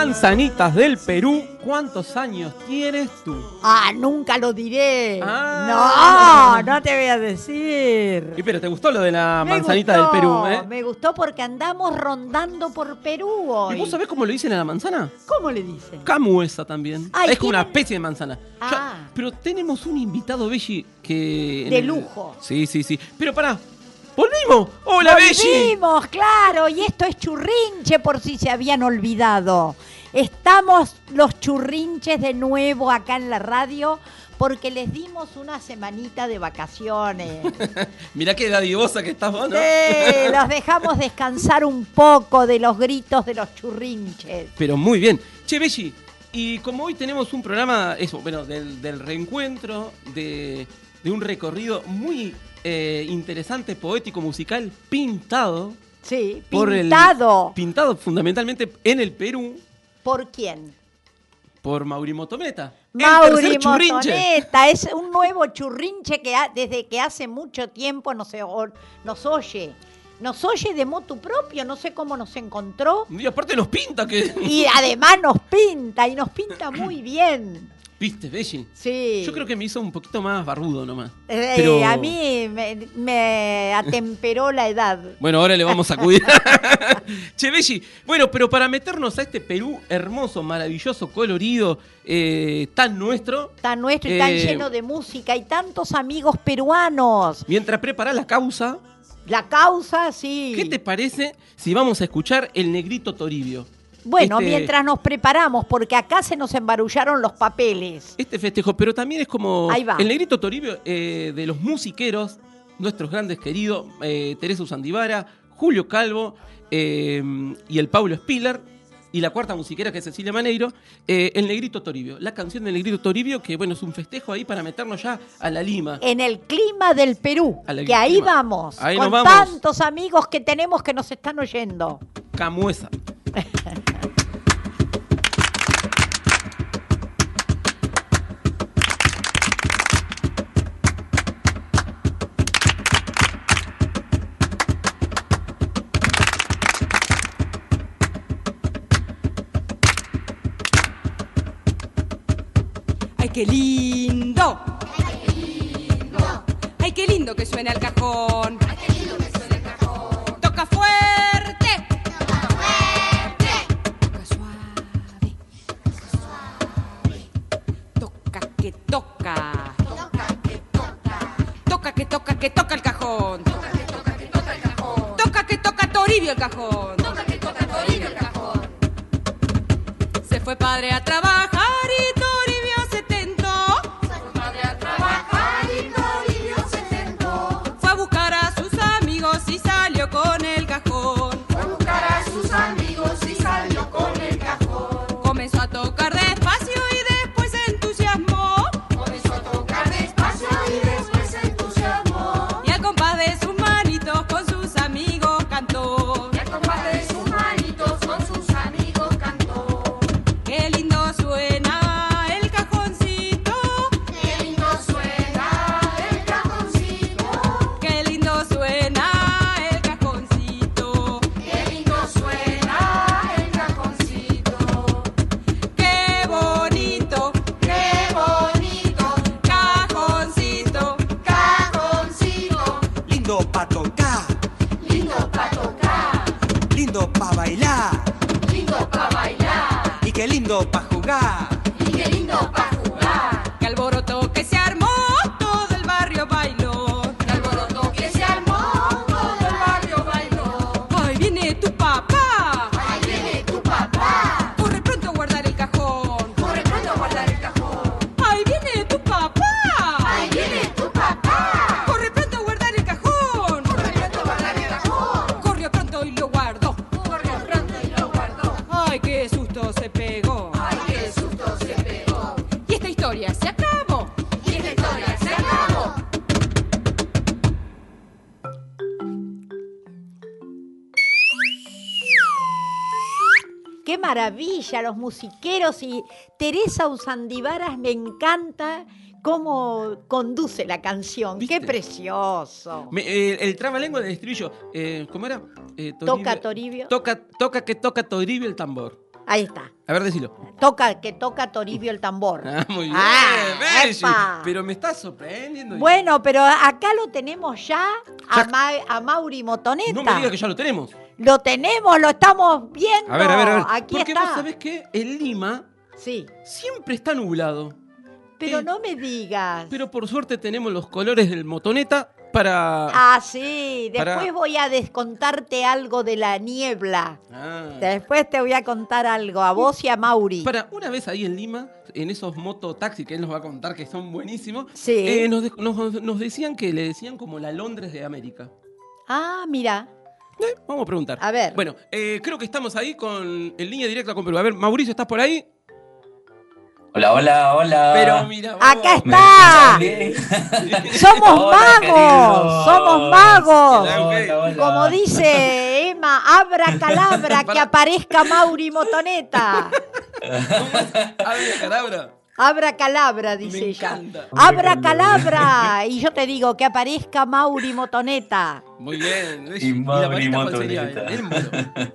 Manzanitas del Perú, ¿cuántos años tienes tú? Ah, nunca lo diré. Ah. No, no te voy a decir. ¿Y pero te gustó lo de la manzanita del Perú, eh? Me gustó porque andamos rondando por Perú hoy. ¿Y vos sabés cómo le dicen a la manzana? ¿Cómo le dicen? Camuesa también. es como una especie de manzana. Ah. pero tenemos un invitado, Belli, que... De lujo. Sí, sí, sí. Pero pará, ¡Volvimos! ¡Hola, Belli! Volvimos, claro. Y esto es churrinche por si se habían olvidado. Estamos los churrinches de nuevo acá en la radio porque les dimos una semanita de vacaciones. Mirá qué dadivosa que estás, ¿no? Sí, los dejamos descansar un poco de los gritos de los churrinches. Pero muy bien. Che, Belli, y como hoy tenemos un programa, eso, bueno, del, reencuentro, de, un recorrido muy eh, interesante, poético, musical, pintado. Sí, pintado. pintado fundamentalmente en el Perú ¿Por quién? Por Mauri Motometa. Mauri Motometa es un nuevo churrinche que desde que hace mucho tiempo nos, nos oye. Nos oye de motu propio, no sé cómo nos encontró. Y aparte nos pinta que. Y además nos pinta, y nos pinta muy bien. ¿Viste, Belli? Sí. Yo creo que me hizo un poquito más barrudo nomás. Eh, pero... A mí me, atemperó la edad. Bueno, ahora le vamos a cuidar. che, Belli, bueno, pero para meternos a este Perú hermoso, maravilloso, colorido, eh, tan nuestro. Tan nuestro y tan eh, lleno de música y tantos amigos peruanos. Mientras prepara la causa. La causa, sí. ¿Qué te parece si vamos a escuchar El Negrito Toribio? Bueno, este mientras nos preparamos, porque acá se nos embarullaron los papeles. Este festejo, pero también es como el negrito Toribio eh, de los musiqueros, nuestros grandes queridos, eh, Teresa Usandivara, Julio Calvo eh, y el Pablo Spiller. Y la cuarta musiquera que es Cecilia Maneiro, El Negrito Toribio. La canción del Negrito Toribio, que bueno, es un festejo ahí para meternos ya a la Lima. En el clima del Perú, que ahí vamos, con tantos amigos que tenemos que nos están oyendo. Camuesa. ¡Ay, qué lindo! ¡Ay, qué lindo! ¡Ay, qué lindo que suena el cajón! Toca maravilla, los musiqueros y Teresa Usandivaras me encanta cómo conduce la canción. ¡Qué precioso! Eh, el trabalengua del estribillo, eh, ¿cómo era? Eh, toca Toribio. Toca, toca que toca Toribio el tambor. Ahí está. A ver, decilo. Toca, que toca Toribio el tambor. Ah, muy bien. Ah, pero me está sorprendiendo. Bueno, pero acá lo tenemos ya, A, Mauri Motoneta. No me digas que ya lo tenemos. Lo tenemos, lo estamos viendo. A ver, a ver, a ver. Aquí Porque está. vos sabés que en Lima sí. siempre está nublado. Pero no me digas. Pero por suerte tenemos los colores del motoneta para. Ah, sí. Después voy a descontarte algo de la niebla. Ah. Después te voy a contar algo, a vos y a Mauri. Para, una vez ahí en Lima, en esos mototaxis que él nos va a contar que son buenísimos, sí. Eh, nos, decían que le decían como la Londres de América. Ah, mira. Eh, vamos a preguntar. A ver. Bueno, eh, creo que estamos ahí con en línea directa con Perú. A ver, Mauricio, ¿estás por ahí? Hola, hola, hola. Pero mira, acá está. somos magos, somos magos. Como dice Emma, abra calabra que aparezca Mauri Motoneta. Abra calabra. Abra calabra, dice ella. Abra calabra. Y yo te digo que aparezca Mauri Motoneta. Muy bien. Y, Mauri Motoneta.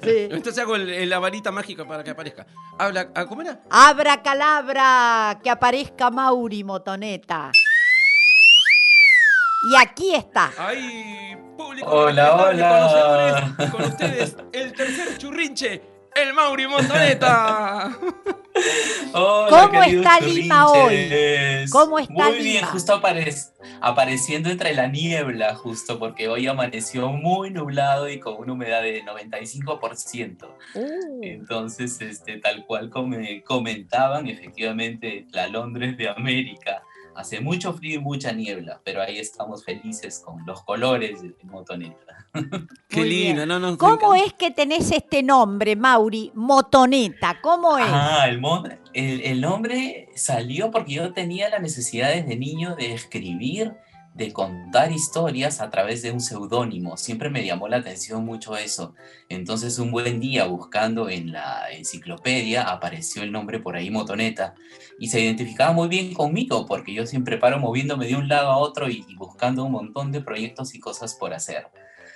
Sí. Entonces hago la varita mágica para que aparezca. Habla, ah, ¿Cómo era? Abra calabra, que aparezca Mauri Motoneta. Y aquí está. Ahí, público. Hola, hola. con ustedes, el tercer churrinche, el Mauri ¿Cómo está Lima hoy? ¿Cómo está Muy bien, justo apareciendo entre la niebla, justo porque hoy amaneció muy nublado y con una humedad de 95%. Uh. Entonces, este, tal cual como comentaban, efectivamente, la Londres de América Hace mucho frío y mucha niebla, pero ahí estamos felices con los colores de motoneta. Qué lindo, no, no. ¿Cómo es que tenés este nombre, Mauri? Motoneta, ¿cómo es? Ah, el, el, el nombre salió porque yo tenía la necesidad desde niño de escribir de contar historias a través de un seudónimo. Siempre me llamó la atención mucho eso. Entonces un buen día buscando en la enciclopedia apareció el nombre por ahí Motoneta y se identificaba muy bien conmigo porque yo siempre paro moviéndome de un lado a otro y, buscando un montón de proyectos y cosas por hacer.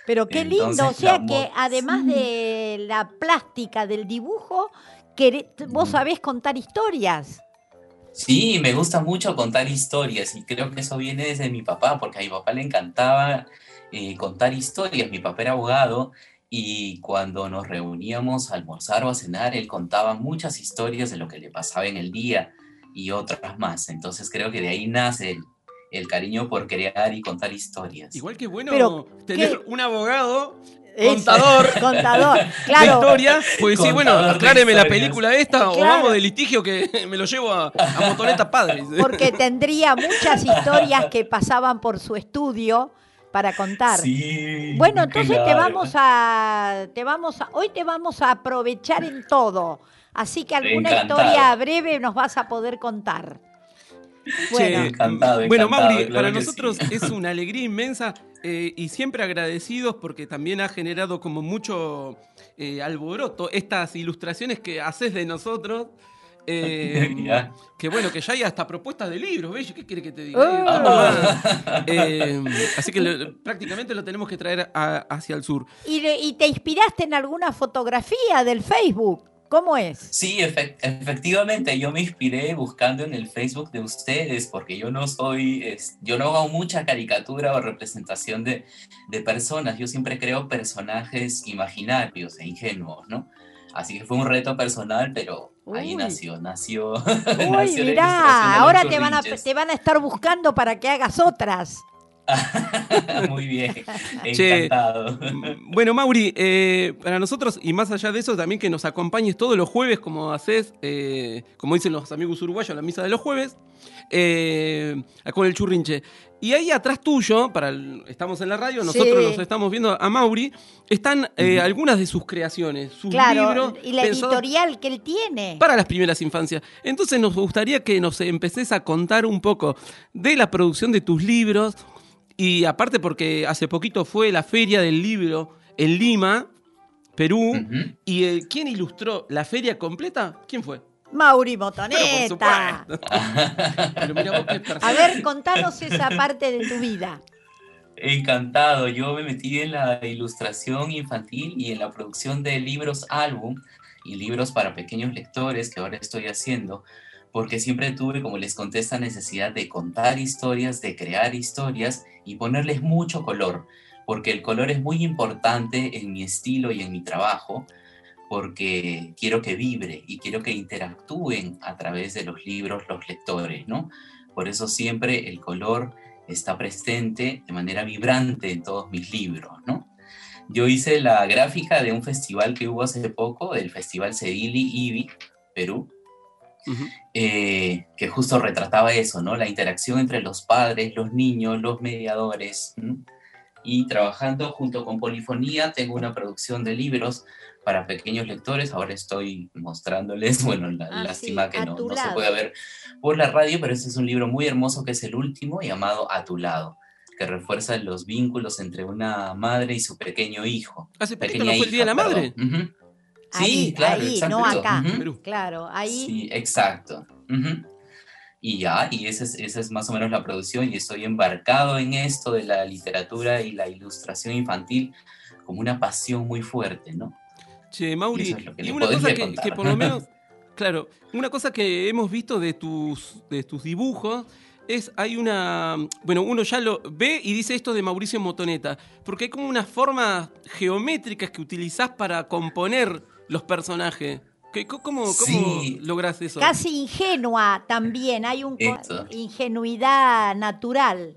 Pero qué lindo, o sea que además de la plástica del dibujo, que vos sabés contar historias. Sí, me gusta mucho contar historias y creo que eso viene desde mi papá, porque a mi papá le encantaba eh, contar historias. Mi papá era abogado y cuando nos reuníamos a almorzar o a cenar, él contaba muchas historias de lo que le pasaba en el día y otras más. Entonces creo que de ahí nace el, cariño por crear y contar historias. Igual que bueno tener un abogado contador, contador, claro. historia, pues sí, bueno, acláreme la película esta o vamos de litigio que me lo llevo a, a Motoneta Padres. Porque tendría muchas historias que pasaban por su estudio para contar. Sí, bueno, entonces te vamos a te vamos a hoy te vamos a aprovechar en todo. Así que alguna historia breve nos vas a poder contar. Bueno, encantado, bueno Mauri, para nosotros es una alegría inmensa eh, y siempre agradecidos porque también ha generado como mucho eh, alboroto estas ilustraciones que haces de nosotros. Eh, que bueno, que ya hay hasta propuestas de libros, ¿ves? ¿Qué quiere que te diga? Ah. así que prácticamente lo tenemos que traer hacia el sur. ¿Y, ¿Y, te inspiraste en alguna fotografía del Facebook? ¿Cómo es? Sí, efectivamente, yo me inspiré buscando en el Facebook de ustedes, porque yo no soy, yo no hago mucha caricatura o representación de, personas, yo siempre creo personajes imaginarios e ingenuos, ¿no? Así que fue un reto personal, pero ahí nació, nació. Uy, mirá, ahora te van, a, te van a estar buscando para que hagas otras. Muy bien, encantado. bueno, Mauri, eh, para nosotros, y más allá de eso, también que nos acompañes todos los jueves, como haces, eh, como dicen los amigos uruguayos, la misa de los jueves, eh, con el churrinche. Y ahí atrás tuyo, para estamos en la radio, nosotros nos estamos viendo a Mauri, están algunas de sus creaciones, sus claro, Y la editorial que él tiene. Para las primeras infancias. Entonces nos gustaría que nos empeces a contar un poco de la producción de tus libros, y aparte porque hace poquito fue la feria del libro en Lima, Perú. ¿Y eh, quién ilustró la feria completa? ¿Quién fue? Mauri Motoneta. A ver, contanos esa parte de tu vida. Encantado, yo me metí en la ilustración infantil y en la producción de libros álbum y libros para pequeños lectores que ahora estoy haciendo, porque siempre tuve, como les conté, esta necesidad de contar historias, de crear historias y ponerles mucho color, porque el color es muy importante en mi estilo y en mi trabajo, porque quiero que vibre y quiero que interactúen a través de los libros los lectores, ¿no? Por eso siempre el color está presente de manera vibrante en todos mis libros, ¿no? Yo hice la gráfica de un festival que hubo hace poco, el Festival Cedili IBI, Perú, eh, que justo retrataba eso, ¿no? La interacción entre los padres, los niños, los mediadores. Y trabajando junto con Polifonía, tengo una producción de libros para pequeños lectores. Ahora estoy mostrándoles, bueno, la ah, lástima que no, no, se puede ver por la radio, pero este es un libro muy hermoso que es el último, llamado A tu lado, que refuerza los vínculos entre una madre y su pequeño hijo. Hace poquito no fue el Día de la Madre. Sí, claro, ahí, no acá. Claro, ahí. Sí, exacto. Y ya, y esa es, esa es más o menos la producción y estoy embarcado en esto de la literatura y la ilustración infantil como una pasión muy fuerte, ¿no? Che, Mauri, y, una cosa que, por lo menos, claro, una cosa que hemos visto de tus, de tus dibujos es, hay una, bueno, uno ya lo ve y dice esto de Mauricio Motoneta, porque hay como unas formas geométricas que utilizás para componer los personajes. ¿Cómo, cómo logras eso? Casi ingenua también, hay una ingenuidad natural.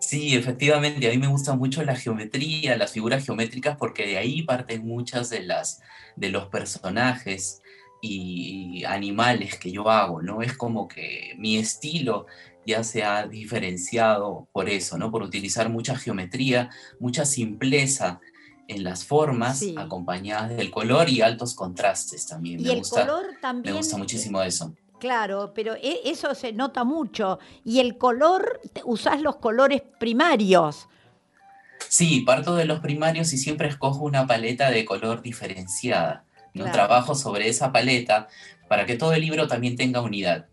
Sí, efectivamente, a mí me gusta mucho la geometría, las figuras geométricas, porque de ahí parten muchas de las de los personajes y animales que yo hago, ¿no? Es como que mi estilo ya se ha diferenciado por eso, ¿no? Por utilizar mucha geometría, mucha simpleza en las formas, acompañadas del color y altos contrastes también. Y el color también. Me gusta muchísimo eso. Claro, pero e, eso se nota mucho. Y el color, usás los colores primarios. Sí, parto de los primarios y siempre escojo una paleta de color diferenciada. ¿no? Trabajo sobre esa paleta para que todo el libro también tenga unidad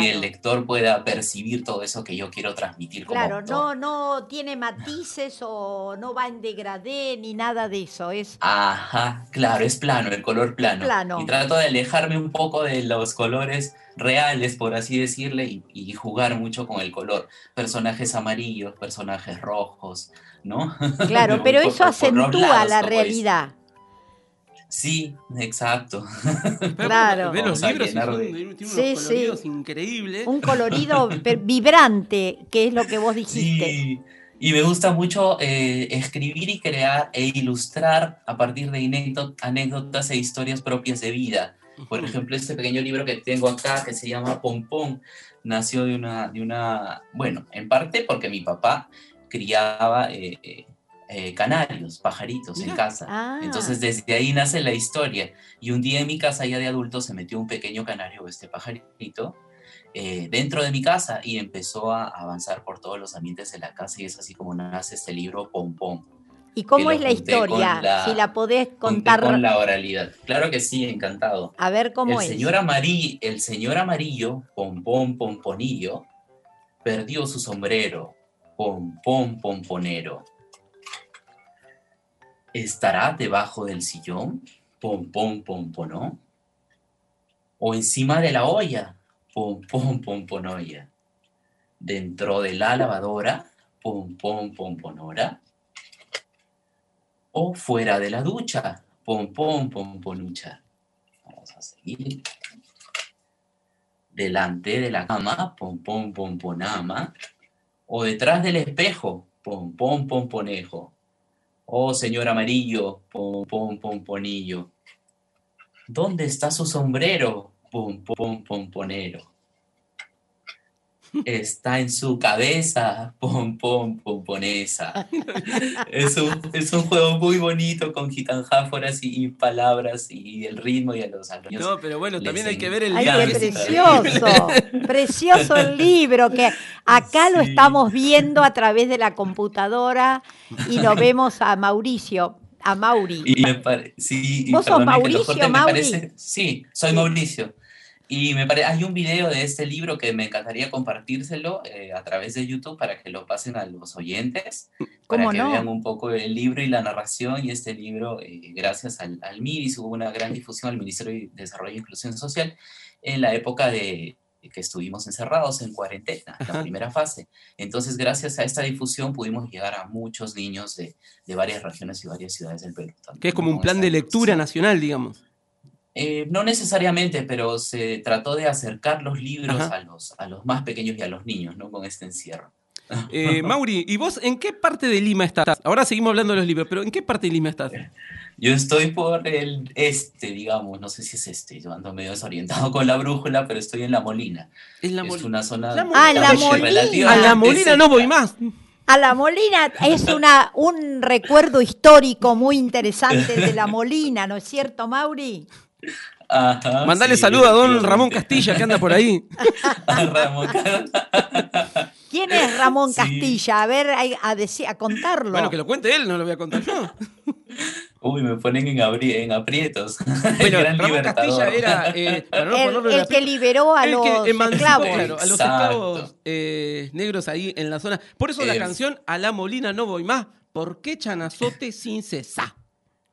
y el lector pueda percibir todo eso que yo quiero transmitir como Claro, no, no tiene matices o no va en degradé ni nada de eso. Es... Ajá, claro, es plano, el color plano. plano. Y trato de alejarme un poco de los colores reales, por así decirle, y, jugar mucho con el color. Personajes amarillos, personajes rojos, ¿no? Claro, pero eso acentúa la realidad. Sí, exacto. Claro. Ve los libros tiene unos coloridos increíbles. Un colorido vibrante, que es lo que vos dijiste. Sí. Y me gusta mucho eh, escribir y crear e ilustrar a partir de anécdotas e historias propias de vida. Por ejemplo, este pequeño libro que tengo acá, que se llama Pompón, nació de una, de una bueno, en parte porque mi papá criaba eh, eh, canarios, pajaritos en casa. Ah. Entonces desde ahí nace la historia. Y un día en mi casa ya de adulto se metió un pequeño canario, este pajarito, eh, dentro de mi casa y empezó a avanzar por todos los ambientes de la casa y es así como nace este libro Pom Pom. ¿Y cómo es la historia? si la podés contar. Con la oralidad. Claro que sí, encantado. A ver cómo el es. Señor amarillo, el señor amarillo, Pom Pom Pomponillo, perdió su sombrero, Pom Pom Pomponero ¿Estará debajo del sillón? Pom, pom, pom, no. ¿O encima de la olla? Pom, pom, pom, ponoya. ¿Dentro de la lavadora? Pom, pom, pom, ponora. ¿O fuera de la ducha? Pom, pom, pom, ponucha. Vamos a seguir. Delante de la cama, pom, pom, pom, ponama. ¿O detrás del espejo? Pom, pom, pom, ponejo Oh, señor amarillo, pom, pom, pomponillo. ¿Dónde está su sombrero? Pom, pom, pomponero está en su cabeza, pom, pom, pomponesa. es, un, es un juego muy bonito con gitanjáforas y, palabras y el ritmo y a los años. No, pero bueno, también hay que ver el libro. precioso, precioso el libro, que acá lo estamos viendo a través de la computadora y lo vemos a Mauricio a Mauri. Y me sí, ¿Vos sos Mauricio, Mauri? sí, soy Mauricio. Y me parece, hay un video de este libro que me encantaría compartírselo eh, a través de YouTube para que lo pasen a los oyentes, para que vean un poco el libro y la narración. Y este libro, eh, gracias al, al MIRIS, hubo una gran difusión al Ministerio de Desarrollo e Inclusión Social en la época de que estuvimos encerrados en cuarentena, la primera fase. Entonces, gracias a esta difusión pudimos llegar a muchos niños de, de varias regiones y varias ciudades del Perú. Que es como un plan de lectura nacional, digamos. Eh, no necesariamente, pero se trató de acercar los libros a los, a los más pequeños y a los niños, ¿no? Con este encierro. Eh, Mauri, ¿y vos en qué parte de Lima estás? Ahora seguimos hablando de los libros, pero ¿en qué parte de Lima estás? Yo estoy por el este, digamos, no sé si es este, yo ando medio desorientado con la brújula, pero estoy en La Molina. Es, la una zona... ah, La Molina. A La Molina no voy más. A La Molina es una, un recuerdo histórico muy interesante de La Molina, ¿no es cierto, Mauri? Mandale saludo a don Ramón Castilla que anda por ahí. ¿Quién es Ramón Castilla? A ver, a, a, contarlo. Bueno, que lo cuente él, no lo voy a contar yo. Uy, me ponen en, en aprietos. Bueno, Ramón Castilla era eh, el, que liberó a los esclavos. a los esclavos eh, negros ahí en la zona. Por eso la canción A la Molina no voy más. ¿Por qué chanazote sin cesar?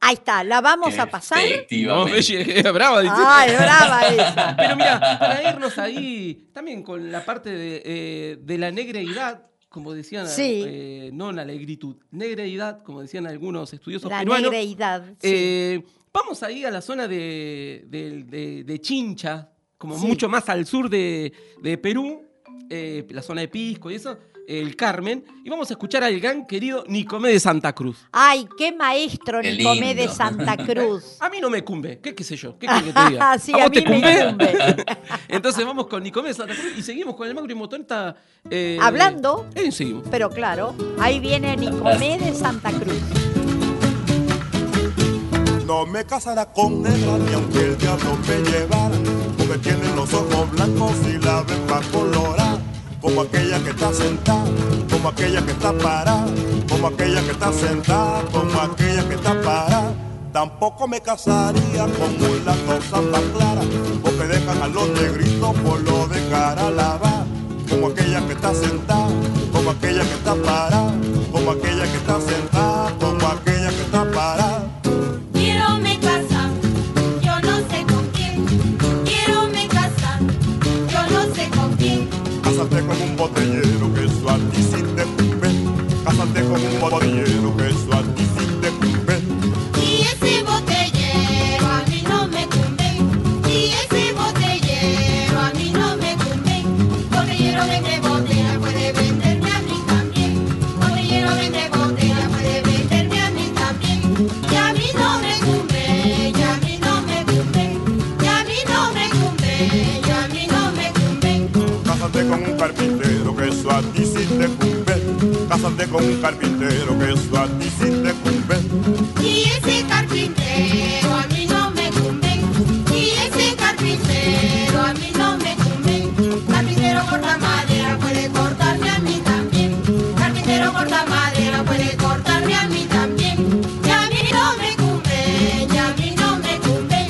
Ahí está, la vamos a pasar. No, es brava, dice. Ay, brava esa. Pero mira, para irnos ahí, también con la parte de, eh, de la negreidad, como decían, eh, no la negritud, negreidad, como decían algunos estudiosos la peruanos. Negreidad, eh, vamos ahí a la zona de, de, Chincha, como mucho más al sur de, Perú, la zona de Pisco y eso el Carmen, y vamos a escuchar al gran querido Nicomé de Santa Cruz. Ay, qué maestro Nicomé de Santa Cruz. a mí no me cumbe, ¿qué, qué sé yo? ¿Qué que te diga? sí, ¿A, vos te cumbe? Entonces vamos con Nicomé de Santa Cruz y seguimos con el Mauro y. Eh, Hablando. Eh, seguimos. Pero claro, ahí viene Nicomé de Santa Cruz. No me casará con ella ni aunque el diablo me llevara, porque tiene los ojos blancos y la como aquella que está sentada, como aquella que está parada, como aquella que está sentada, como aquella que está parada. Tampoco me casaría con una cosa tan clara, porque dejan a los negritos por lo de cara lavar. Como aquella que está sentada, como aquella que está parada, como aquella que está sentada, Cásate con un carpintero que eso a ti sí te cumbe. Y ese carpintero a mí no me cumbe. Y ese carpintero a mí no me cumbe. Carpintero corta madera puede cortarme a mí también. Carpintero corta madera puede cortarme a mí también. Y a mí no me cumbe. Y a mí no me cumbe.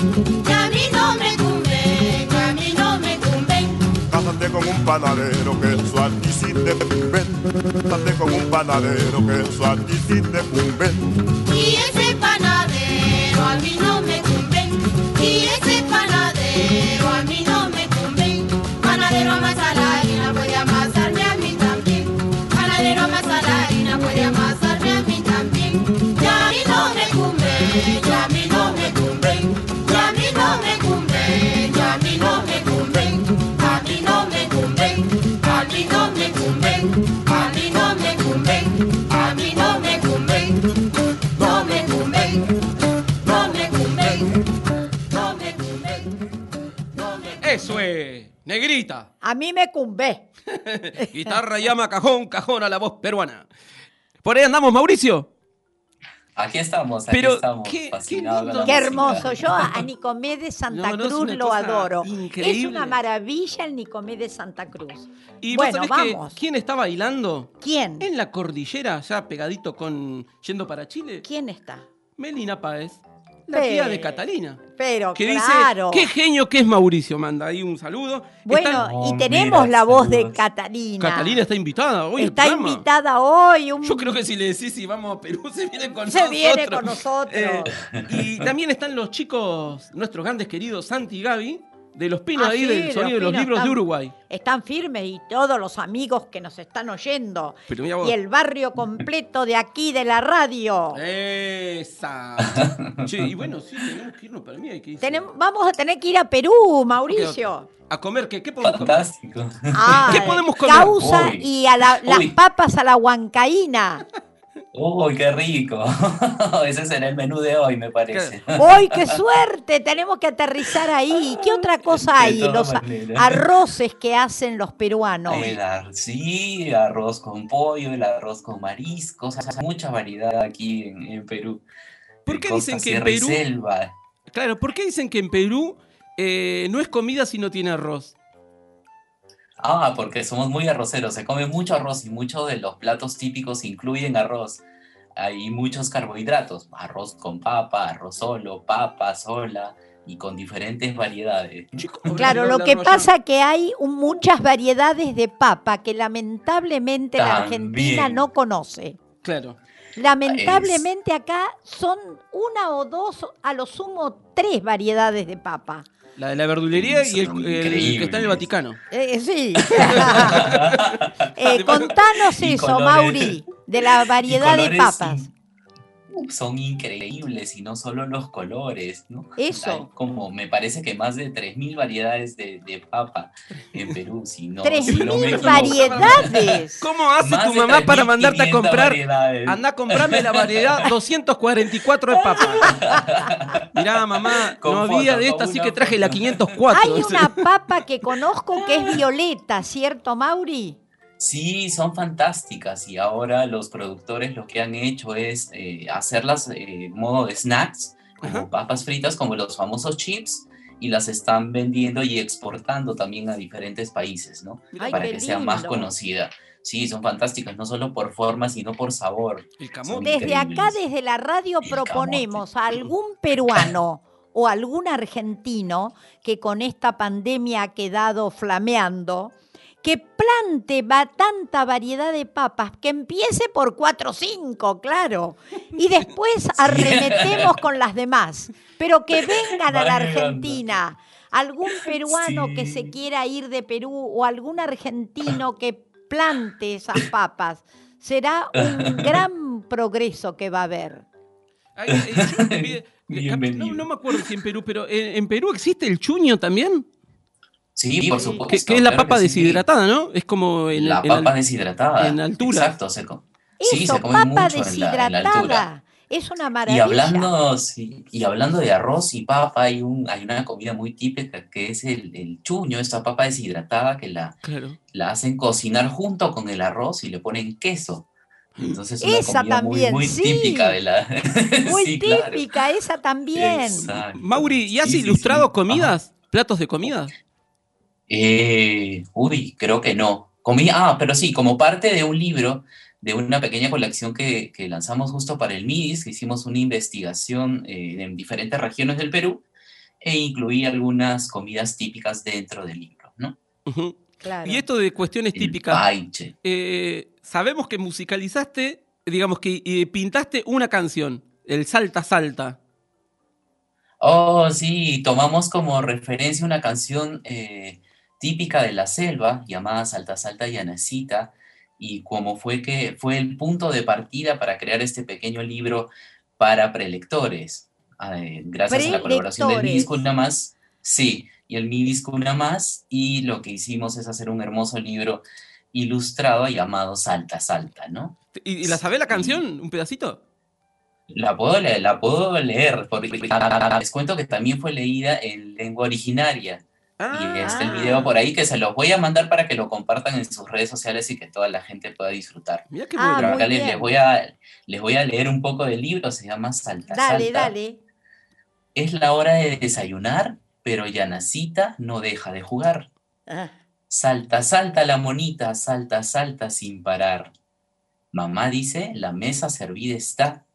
Y a mí no me cumbe. Y a mí no me cumbe. Cásate con un panadero que eso a ti te. Cásate con un panadero que eso a ti sí te cumbe. Negrita. A mí me cumbé. Guitarra llama cajón, cajón a la voz peruana. Por ahí andamos, Mauricio. Aquí estamos, aquí Pero, estamos. qué- hermoso. Yo a Nicomé de Santa No, no, es Cruz lo adoro. Es increíble. una maravilla el Nicomé de Santa Cruz. Y bueno, vos sabés que vamos. quién está bailando ¿Quién? en la cordillera, ya pegadito con yendo para Chile. ¿Quién está? Melina Páez, la tía de Catalina. Pero que claro. dice, qué genio que es Mauricio, manda ahí un saludo. Bueno, Están- y Oh, tenemos mira, la voz de. Catalina. Catalina está invitada hoy. Está invitada hoy. Un... Yo creo que si le decís si vamos a Perú, se viene con Se nosotros. viene con nosotros. Eh, y también están los chicos, nuestros grandes queridos Santi y Gaby, de los pinos Ah, ahí sí, del los sonido de los libros de están- Uruguay. Están firmes y todos los amigos que nos están oyendo. Pero mira vos. Y el barrio completo de aquí de la radio. Esa. Che, y bueno, sí, tenemos que irnos para mí. Hay que irse. Tenemos- vamos a tener que ir a Perú, Mauricio. A comer, ¿qué, qué podemos comer? Fantástico. Ah, ¿Qué podemos comer? Causa Uy. y a la- las Uy. papas a la huancaína. Uy, qué rico. Ese será el menú de hoy, me parece. ¡Uy, qué suerte! Tenemos que aterrizar ahí. ¿Qué otra cosa hay? Los maneras. arroces que hacen los peruanos. El ar- sí, arroz con pollo, el arroz con mariscos, o sea, mucha variedad aquí en, en Perú. ¿Por qué dicen que en Perú- selva. Claro, ¿por qué dicen que en Perú eh, no es comida si no tiene arroz? Ah, porque somos muy arroceros, se come mucho arroz y muchos de los platos típicos incluyen arroz. Hay muchos carbohidratos, arroz con papa, arroz solo, papa sola y con diferentes variedades. Claro, lo que pasa que hay muchas variedades de papa que lamentablemente la. Argentina no conoce. Claro. Lamentablemente acá son una o dos, a lo sumo tres variedades de papa. La de la verdulería y el, que está en el. Vaticano. Eh, sí. Eh, contanos eso, colores. Mauri, de la variedad de papas. Son increíbles y no solo los colores, ¿no? Eso. Hay como, me parece que más de 3.000 variedades de, de papa en Perú, si no, Tres si no me mil equivoco. variedades. ¿Cómo hace Más tu mamá para mandarte a 3.500 comprar? variedades. Anda a comprarme la variedad 244 de papa. Mirá, mamá, Con no había de esta, así que traje la foto. 504. Hay una papa que conozco que es violeta, ¿cierto, Mauri? Sí, son fantásticas y ahora los productores lo que han hecho es eh, hacerlas eh, en modo de snacks, como Ajá. papas fritas, como los famosos chips, y las están vendiendo y exportando también a diferentes países, ¿no? Ay, Para que sea más lindo. conocida. Sí, son fantásticas, no solo por forma, sino por sabor. Desde acá, desde la radio, El proponemos camote. a algún peruano o algún argentino que con esta pandemia ha quedado flameando, que plante va tanta variedad de papas, que empiece por cuatro o cinco, claro, y después arremetemos con las demás, pero que vengan a la. Argentina. Algún peruano que se quiera ir de Perú o algún argentino que plante esas papas, será un gran progreso que va a haber. Ay, eh, yo eh, no, no me acuerdo si en Perú, pero ¿en, en Perú existe el chuño también? Sí, por supuesto. Que, que es la claro papa sí. deshidratada, ¿no? Es como en, La en papa al- deshidratada. en altura. Exacto, se co- sí, Eso, se come papa mucho en la- en la, altura. deshidratada. es una Y maravilla. hablando, sí, y hablando de arroz y papa, hay, un, hay una comida muy típica que es el, el chuño, esta papa deshidratada que la, Claro. la hacen cocinar junto con el arroz y le ponen queso. Entonces es una Esa comida también, muy, muy sí. típica de la... Muy Sí, claro. típica, esa también. Exacto. Mauri, ¿y has ilustrado sí. comidas? ¿Platos de comida? Eh, uy, creo que no. Comí, ah, pero sí, como parte de un libro, de una pequeña colección que, que lanzamos justo para el MIDIS, que hicimos una investigación eh, en diferentes regiones del Perú e incluí algunas comidas típicas dentro del libro, ¿no? Claro. Y esto de cuestiones El típicas. eh, sabemos que musicalizaste, digamos que eh, pintaste una canción, el Salta Salta. Oh, sí, tomamos como referencia una canción eh, típica de la selva llamada Salta Salta Yanacita y como fue que fue el punto de partida para crear este pequeño libro para prelectores. Eh, gracias a la colaboración del Prelectores. Midis Cuna Más, sí, y el Midis Cuna Más y lo que hicimos es hacer un hermoso libro ilustrado llamado Salta Salta, ¿no? ¿Y, y la sabés la canción? ¿Un pedacito? La puedo leer, la puedo leer, porque les cuento que también fue leída en lengua originaria. Y está el video por ahí que se los voy a mandar para que lo compartan en sus redes sociales y que toda la gente pueda disfrutar. Mira qué Ah, bueno. Acá les, voy a, les voy a leer un poco del libro, se llama Salta Dale, Salta. dale. Es la hora de desayunar, pero Yanacita no deja de jugar. Ah, Salta, salta la monita, salta, salta sin parar. Mamá dice, la mesa servida está.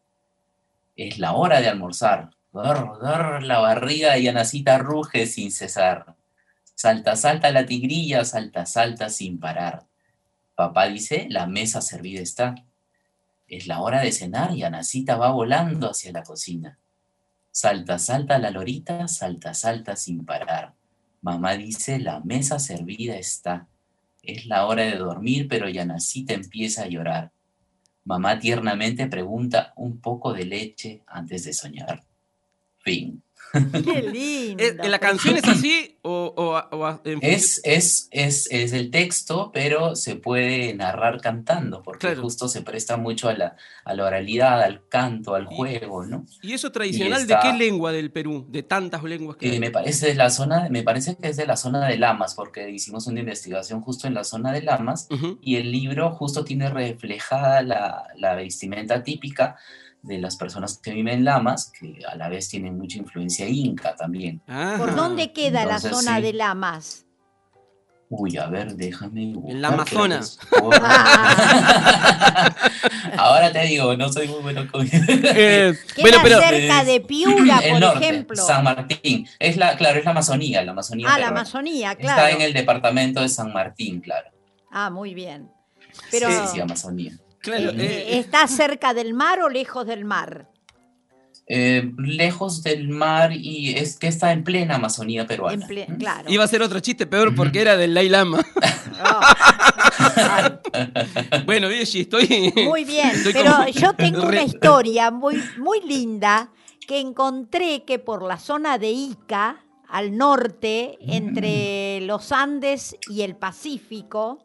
Es la hora de almorzar. la barriga de Yanacita ruge sin cesar. Salta, salta la tigrilla, salta, salta sin parar. Papá dice, la mesa servida está. Es la hora de cenar y Anacita va volando hacia la cocina. Salta, salta la lorita, salta, salta sin parar. Mamá dice, la mesa servida está. Es la hora de dormir, pero Yanacita empieza a llorar. Mamá tiernamente pregunta un poco de leche antes de soñar. Fin. Qué lindo. ¿La canción es así o, es, es, es, es, el texto, pero se puede narrar cantando, porque justo se presta mucho a la, a la oralidad, al canto, al juego, ¿no? ¿Y eso tradicional de qué lengua del Perú? De tantas lenguas que eh, Me parece, de la zona, me parece que es de la zona de Lamas, porque hicimos una investigación justo en la zona de Lamas, y el libro justo tiene reflejada la, la vestimenta típica de las personas que viven en Lamas, que a la vez tienen mucha influencia inca también. ¿Por dónde queda la zona de Lamas? Uy, a ver, déjame. en la Amazonas. Ahora te digo, no soy muy bueno con. eh, bueno, pero, cerca de Piura, por ejemplo. San Martín. Es la, claro, es la Amazonía, la Amazonía. Ah, la Amazonía, claro. Está en el departamento de San Martín, claro. Ah, muy bien. Pero, sí, sí, Amazonía. Eh, eh, ¿Está cerca del mar o lejos del mar? Eh, lejos del mar y es que está en plena Amazonía peruana. claro. Iba a ser otro chiste peor porque era del Lai Lama. bueno, estoy. Muy bien, pero yo tengo una historia muy, muy linda que encontré que por la zona de Ica, al norte, entre mm. los Andes y el Pacífico,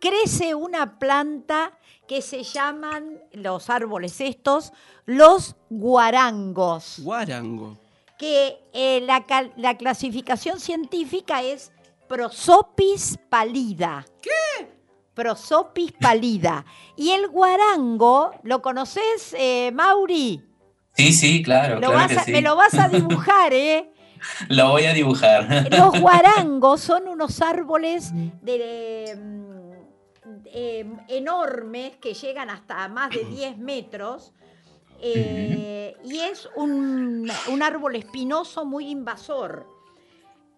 crece una planta que se llaman los árboles estos, los guarangos. Guarango. Que eh, la, clasificación científica es Prosopis pallida. ¿Qué? Prosopis pallida. Y el guarango, ¿lo conoces, eh, Mauri? Sí, sí, claro. Me lo vas a dibujar, ¿eh? lo voy a dibujar. Los guarangos son unos árboles de Em, enormes que llegan hasta más de 10 metros. Eh, y es un, árbol espinoso muy invasor.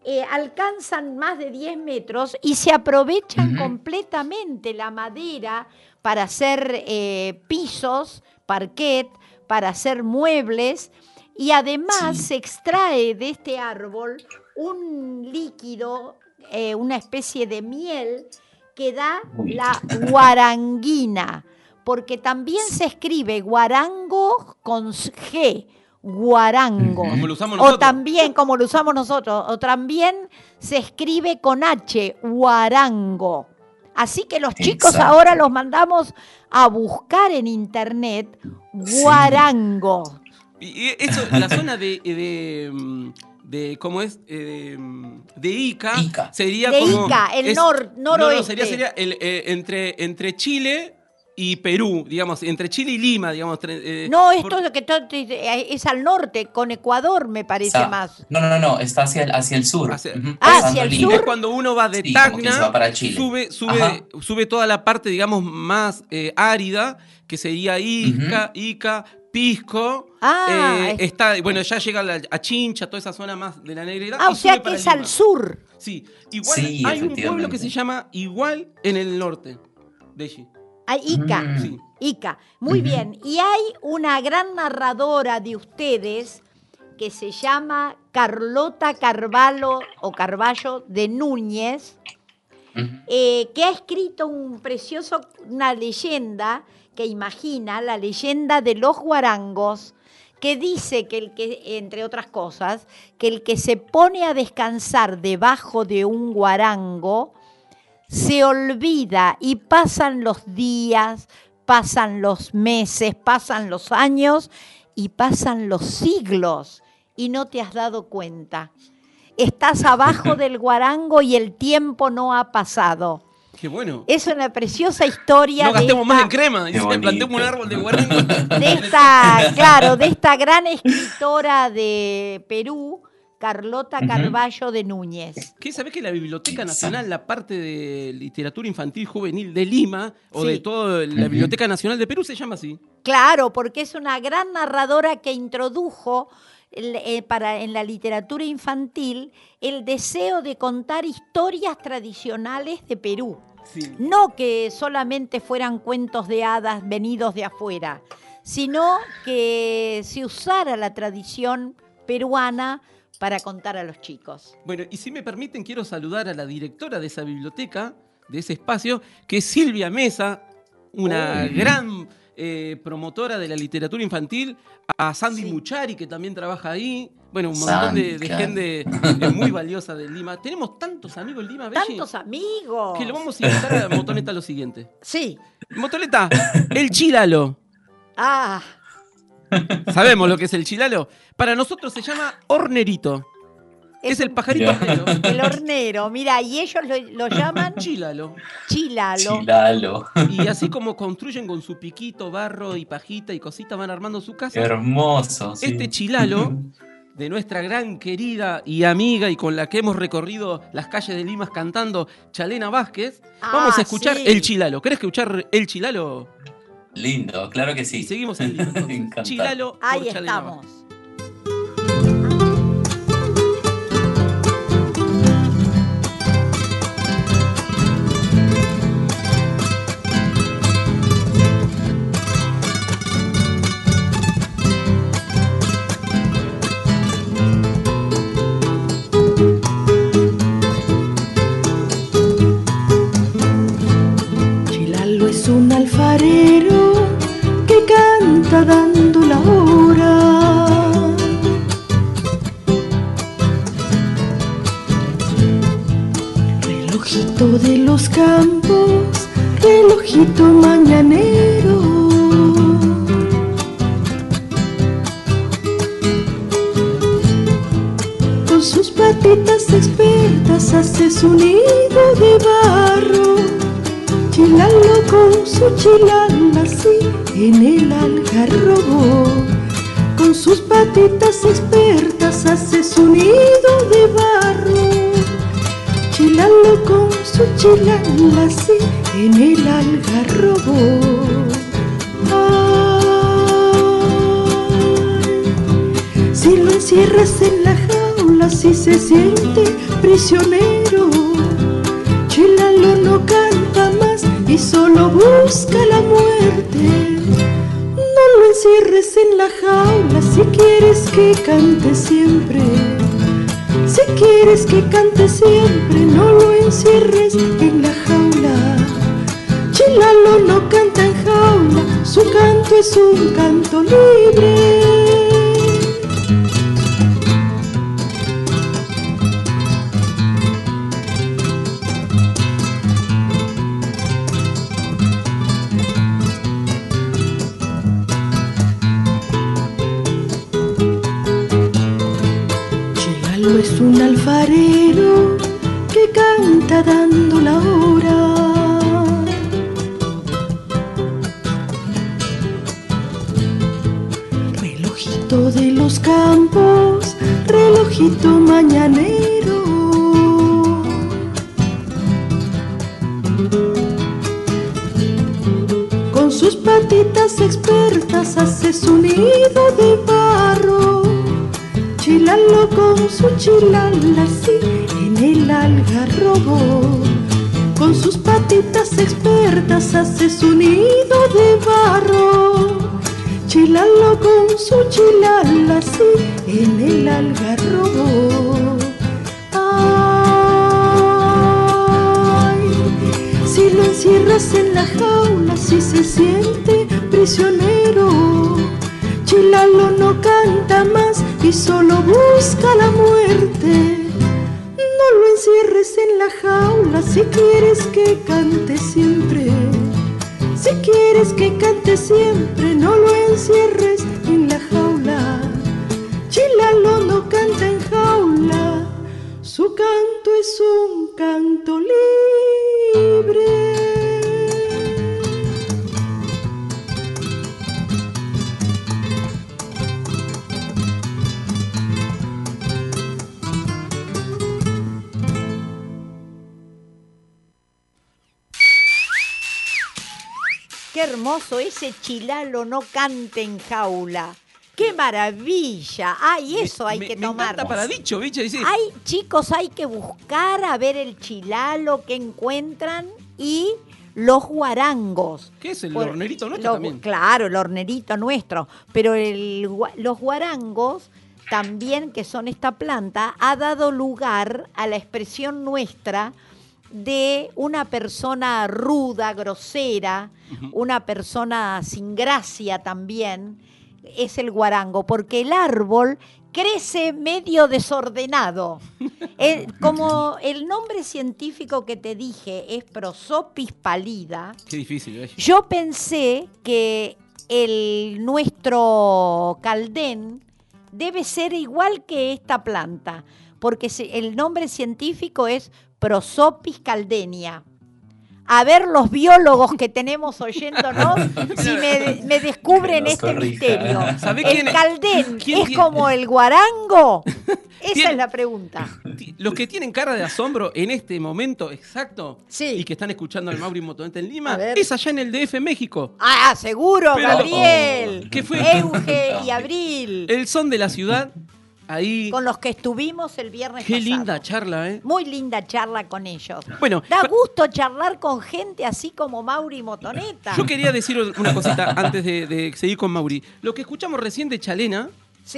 Eh, alcanzan más de 10 metros y se aprovechan completamente la madera para hacer eh, pisos, parquet, para hacer muebles y además se extrae de este árbol un líquido, una especie de miel que da la guaranguina, porque también se escribe guarango con G, guarango. Como lo usamos nosotros. O también, como lo usamos nosotros, o también se escribe con H, guarango. Así que los chicos ahora los mandamos a buscar en internet guarango. Y eso, la zona de mm, de cómo es eh, de, Ica, sería de como Ica, el nor, noroeste. No, sería, sería el, eh, entre, entre Chile y Perú, digamos, entre Chile y Lima, digamos. Eh, no, esto es, que es al norte, con Ecuador me parece más. No, no, no, está hacia el, hacia el sur. Hacia, hacia el sur. Es cuando uno va de Tacna, sube, sube, sube toda la parte, digamos, más árida, que sería Ica, Ica, Pisco. Ah, eh, está, bueno, ya llega a Chincha, toda esa zona más de la negrita. Ah, o sea que es al sur. Sí, igual hay un pueblo que se llama igual en el norte de allí. Ah, Ica. Mm. Sí. Ica. Muy bien. Y hay una gran narradora de ustedes que se llama Carlota Carvalho o Carballo de Núñez, eh, que ha escrito un precioso, una leyenda que imagina la leyenda de los guarangos, que dice que el que, entre otras cosas, que el que se pone a descansar debajo de un guarango, se olvida y pasan los días, pasan los meses, pasan los años y pasan los siglos y no te has dado cuenta. Estás abajo del guarango y el tiempo no ha pasado. Qué bueno. Es una preciosa historia. No gastemos más en crema, plantemos un árbol de guarango. De esta, claro, de esta gran escritora de Perú, Carlota Carballo de Núñez. ¿Qué sabés que la Biblioteca Nacional, la parte de literatura infantil juvenil de Lima, o de toda la Biblioteca Nacional de Perú, se llama así? Claro, porque es una gran narradora que introdujo eh, para, en la literatura infantil el deseo de contar historias tradicionales de Perú. No que solamente fueran cuentos de hadas venidos de afuera, sino que se usara la tradición peruana para contar a los chicos. Bueno, y si me permiten, quiero saludar a la directora de esa biblioteca, de ese espacio, que es Silvia Mesa, una gran eh, promotora de la literatura infantil, a Sandy Muchari, que también trabaja ahí. Bueno, un montón de, gente muy valiosa de Lima. Tenemos tantos amigos en Lima, Belli, Tantos amigos. Que lo vamos a invitar a Motoneta lo siguiente. Sí. Motoneta, el chilalo. Ah. Sabemos lo que es el chilalo. Para nosotros se llama hornerito. Es, el pajarito hornero. El hornero, mira, y ellos lo, llaman chilalo. Chilalo. Chilalo. Y así como construyen con su piquito, barro y pajita y cositas, van armando su casa. hermoso. Este chilalo, de nuestra gran querida y amiga y con la que hemos recorrido las calles de Limas cantando Chalena Vázquez, vamos a ah, escuchar el chilalo. ¿Querés escuchar el chilalo? Lindo, claro que sí. seguimos en Lima. Chilalo Ahí estamos. Chilalo un alfarero dando la hora. Relojito de los campos, relojito mañanero. Con sus patitas expertas hace su nido de barro. Chilalo con su chilala así en el algarrobo. Con sus patitas expertas hace su nido de barro. Chilalo con su chilala así en el algarrobo. si lo encierras en la jaula, si se siente prisionero. Chilalo no más y solo busca la muerte encierres en la jaula si quieres que cante siempre. Si quieres que cante siempre, no lo encierres en la jaula. Chilalo no canta en jaula, su canto es un canto libre. La jaula, si se siente prisionero. Chilalo no canta más y solo busca la muerte. No lo encierres en la jaula si quieres que cante siempre. Si quieres que cante siempre, no lo encierres en la jaula. Chilalo no canta en jaula, su canto es un canto libre. Hermoso, ese chilalo no cante en jaula. ¡Qué maravilla! ¡Ay, eso hay que tomar! Me para dicho, bicho. Hay, chicos, hay que buscar a ver el chilalo que encuentran y los guarangos. ¿Qué es el hornerito nuestro también? Claro, el hornerito nuestro. Pero los guarangos también, que son esta planta, ha dado lugar a la expresión nuestra de una persona ruda, grosera, una persona sin gracia también, es el guarango, porque el árbol crece medio desordenado. como el nombre científico que te dije es Prosopis pálida. Qué difícil. Yo pensé que el nuestro caldén debe ser igual que esta planta, porque el nombre científico es Prosopis caldenia a ver los biólogos que tenemos oyéndonos si me, descubren este misterio. ¿El caldén es como el guarango? Esa es la pregunta. Los que tienen cara de asombro en este momento exacto y que están escuchando al Mauri Motonete en Lima, es allá en el DF México. Ah, seguro, Gabriel. ¿Qué fue? Euge y Abril. El son de la ciudad con los que estuvimos el viernes Qué linda charla, ¿eh? Muy linda charla con ellos. Bueno, da gusto charlar con gente así como Mauri Motoneta. Yo quería decir una cosita antes de, seguir con Mauri. Lo que escuchamos recién de Chalena,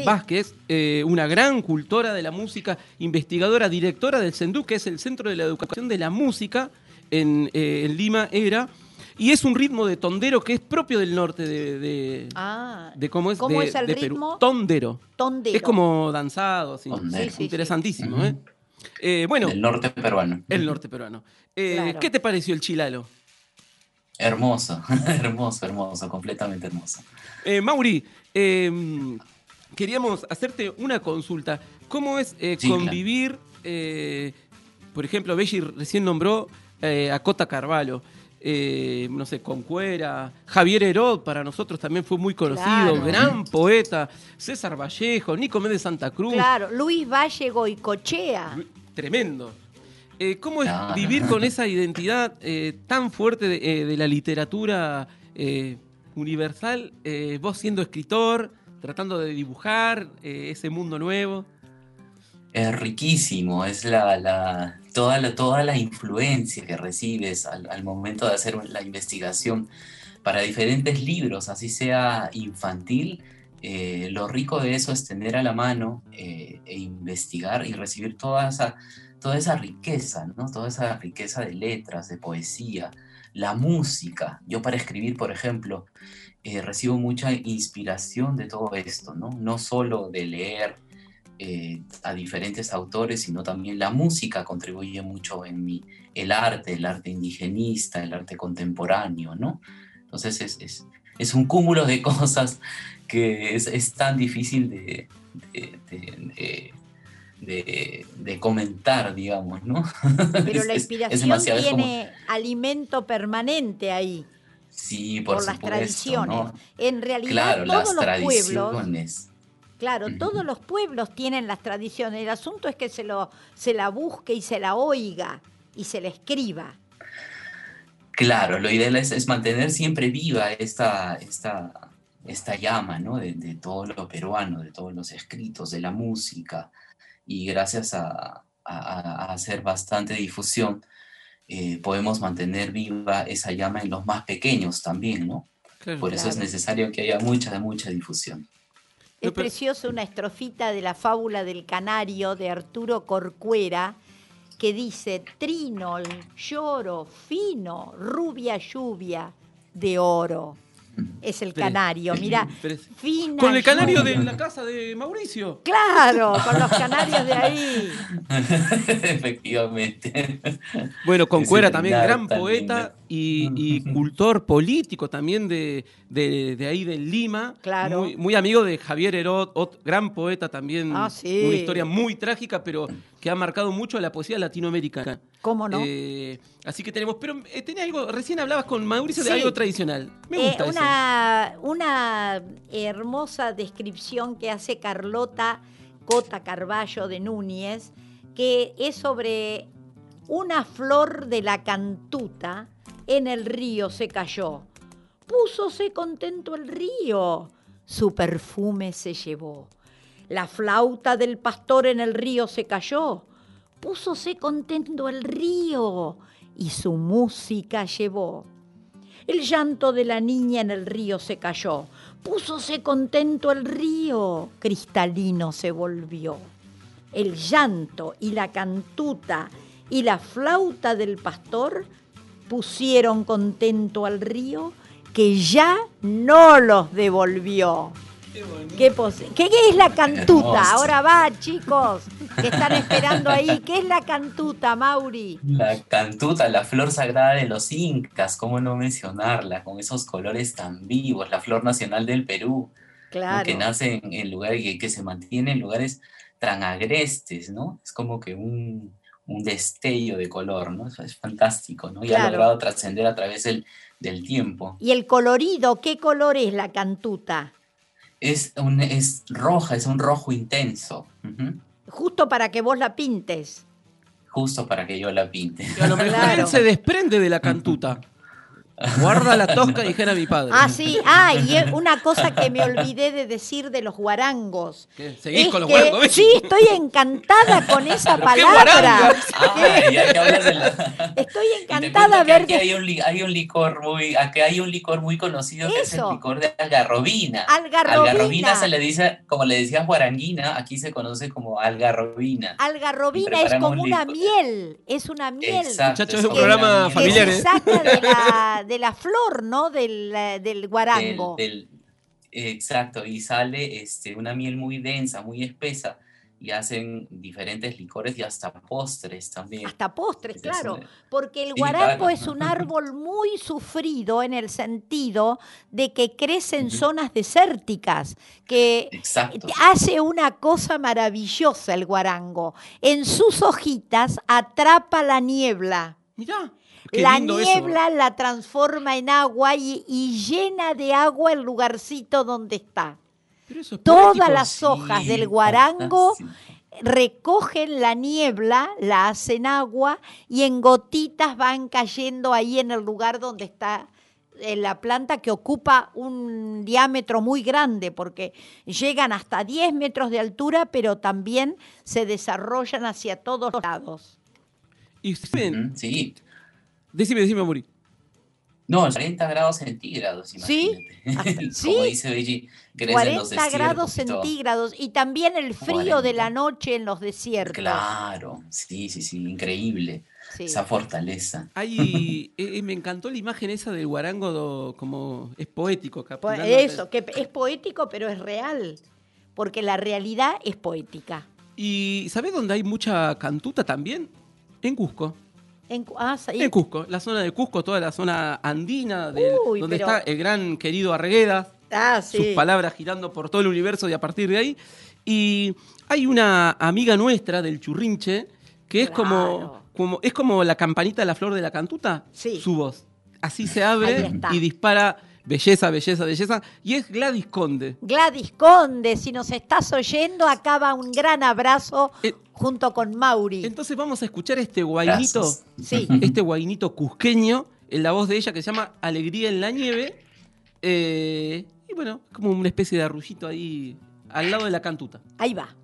Vázquez, eh, una gran cultora de la música, investigadora, directora del CENDU, que es el Centro de la Educación de la Música en, eh, en Lima, era y es un ritmo de tondero que es propio del norte de, de, ah, cómo es, ¿cómo es el ritmo? Tondero. Tondero. Es como danzado, así. interesantísimo, ¿eh? ¿eh? bueno, el norte peruano. El norte peruano. Eh, ¿Qué te pareció el chilalo? Hermoso, hermoso, hermoso, completamente hermoso. Eh, Mauri, em, queríamos hacerte una consulta. ¿Cómo es convivir, por ejemplo, Belli recién nombró a Cota Carvalho? Eh, no sé, Concuera, Javier Herod para nosotros también fue muy conocido, gran poeta, César Vallejo, Nico de Santa Cruz. Claro, Luis Valle y Cochea. Tremendo. Eh, ¿Cómo es vivir con esa identidad eh, tan fuerte de, la literatura universal? vos siendo escritor, tratando de dibujar ese mundo nuevo. Es riquísimo, es la, toda, la, toda la influencia que recibes al, momento de hacer la investigación para diferentes libros, así sea infantil. Eh, lo rico de eso es tener a la mano eh, e investigar y recibir toda esa, toda esa riqueza, ¿no? toda esa riqueza de letras, de poesía, la música. Yo para escribir, por ejemplo, eh, recibo mucha inspiración de todo esto, ¿no? no solo de leer eh, a diferentes autores, sino también la música contribuye mucho en mi, el arte, el arte indigenista, el arte contemporáneo, ¿no? Entonces es, es, un cúmulo de cosas que es, tan difícil de, de, comentar, digamos, ¿no? Pero la inspiración tiene alimento permanente ahí. Sí, por, las tradiciones. En realidad, todos los pueblos Claro, todos los pueblos tienen las tradiciones. El asunto es que se, lo, se la busque y se la oiga y se la escriba. Claro, lo ideal es, mantener siempre viva esta, esta, esta llama ¿no? de, todo lo peruano, de todos los escritos, de la música. Y gracias a, hacer bastante difusión, eh, podemos mantener viva esa llama en los más pequeños también, ¿no? Por eso es necesario que haya mucha, mucha difusión. Es preciosa una estrofita de la fábula del canario de Arturo Corcuera que dice, trino, lloro, fino, rubia lluvia de oro es el canario. Mira, fina. Con el canario de la casa de Mauricio. Claro, con los canarios de ahí. Efectivamente. Bueno, con Cuera también, gran poeta y, cultor político también de, de, ahí de Lima. Claro. Muy, amigo de Javier Herod, gran poeta también. Ah, sí. Una historia muy trágica, pero que ha marcado mucho a la poesía latinoamericana. ¿Cómo no? Eh, así que tenemos, pero eh, tenía algo, recién hablabas con Mauricio de algo tradicional. Me eh, gusta una, eso. Una hermosa descripción que hace Carlota Cota Carballo de Núñez, que es sobre una flor de la cantuta en el río se cayó. Púsose contento el río, su perfume se llevó. La flauta del pastor en el río se cayó, púsose contento el río y su música llevó. El llanto de la niña en el río se cayó, púsose contento el río, cristalino se volvió. El llanto y la cantuta y la flauta del pastor pusieron contento al río que ya no los devolvió. Qué, ¿Qué, es la cantuta? Ahora va, chicos, que están esperando ahí. ¿Qué es la cantuta, Mauri? La cantuta, la flor sagrada de los incas, ¿cómo no mencionarla? Con esos colores tan vivos, la flor nacional del Perú. Claro. Que nace en, lugares, que, que, se mantiene en lugares tan agrestes, ¿no? Es como que un, destello de color, ¿no? Es, fantástico, ¿no? Y ha logrado trascender a través del, del tiempo. ¿Y el colorido? ¿Qué color es la cantuta? Es, un, es roja, es un rojo intenso. Justo para que vos la pintes. Justo para que yo la pinte. a lo mejor se desprende de la cantuta. Guarda la tosca, dijera mi padre. Ah, sí. Ah, y una cosa que me olvidé de decir de los guarangos. ¿Qué? ¿Seguís con los guarangos? Sí, estoy encantada con esa palabra. Estoy encantada ver. Aquí hay, un, hay un licor muy, aquí hay un licor muy conocido que es el licor de algarrobina. Algarrobina. Algarrobina se le dice, como le decían guaranguina, aquí se conoce como algarrobina. Algarrobina es como una miel, es una miel. Exacto. Muchachos, es un programa familiar. se saca de la de la flor, ¿no? Del, eh, del guarango. exacto, y sale este, una miel muy densa, muy espesa, y hacen diferentes licores y hasta postres también. Hasta postres, claro, porque el guarango es un árbol muy sufrido en el sentido de que crece en zonas desérticas, que hace una cosa maravillosa el guarango. En sus hojitas atrapa la niebla. Mirá la niebla la transforma en agua y, llena de agua el lugarcito donde está. Todas las hojas del guarango recogen la niebla, la hacen agua y en gotitas van cayendo ahí en el lugar donde está la planta que ocupa un diámetro muy grande porque llegan hasta 10 metros de altura, pero también se desarrollan hacia todos lados. Y sí. Decime, decime, Muri. No, 40 grados centígrados, imagínate. ¿Sí? Como dice Belli, 40 grados centígrados y también el frío de la noche en los desiertos. Claro, sí, sí, sí, increíble. Esa fortaleza. Ahí eh, eh, me encantó la imagen esa del guarango como es poético. Eso, que es poético pero es real, porque la realidad es poética. ¿Y sabes dónde hay mucha cantuta también? En Cusco. Ah, en, Cusco, la zona de Cusco, toda la zona andina, donde está el gran querido Argueda. Ah, sus palabras girando por todo el universo y a partir de ahí. Y hay una amiga nuestra del churrinche que es como, como, es como la campanita de la flor de la cantuta, su voz. Así se abre y dispara Belleza, belleza, belleza. Y es Gladys Conde. Gladys Conde, si nos estás oyendo, acaba un gran abrazo eh, junto con Mauri. Entonces vamos a escuchar este guainito, sí. este guainito cusqueño, en la voz de ella que se llama Alegría en la nieve. Eh, y bueno, como una especie de arrullito ahí al lado de la cantuta. Ahí va.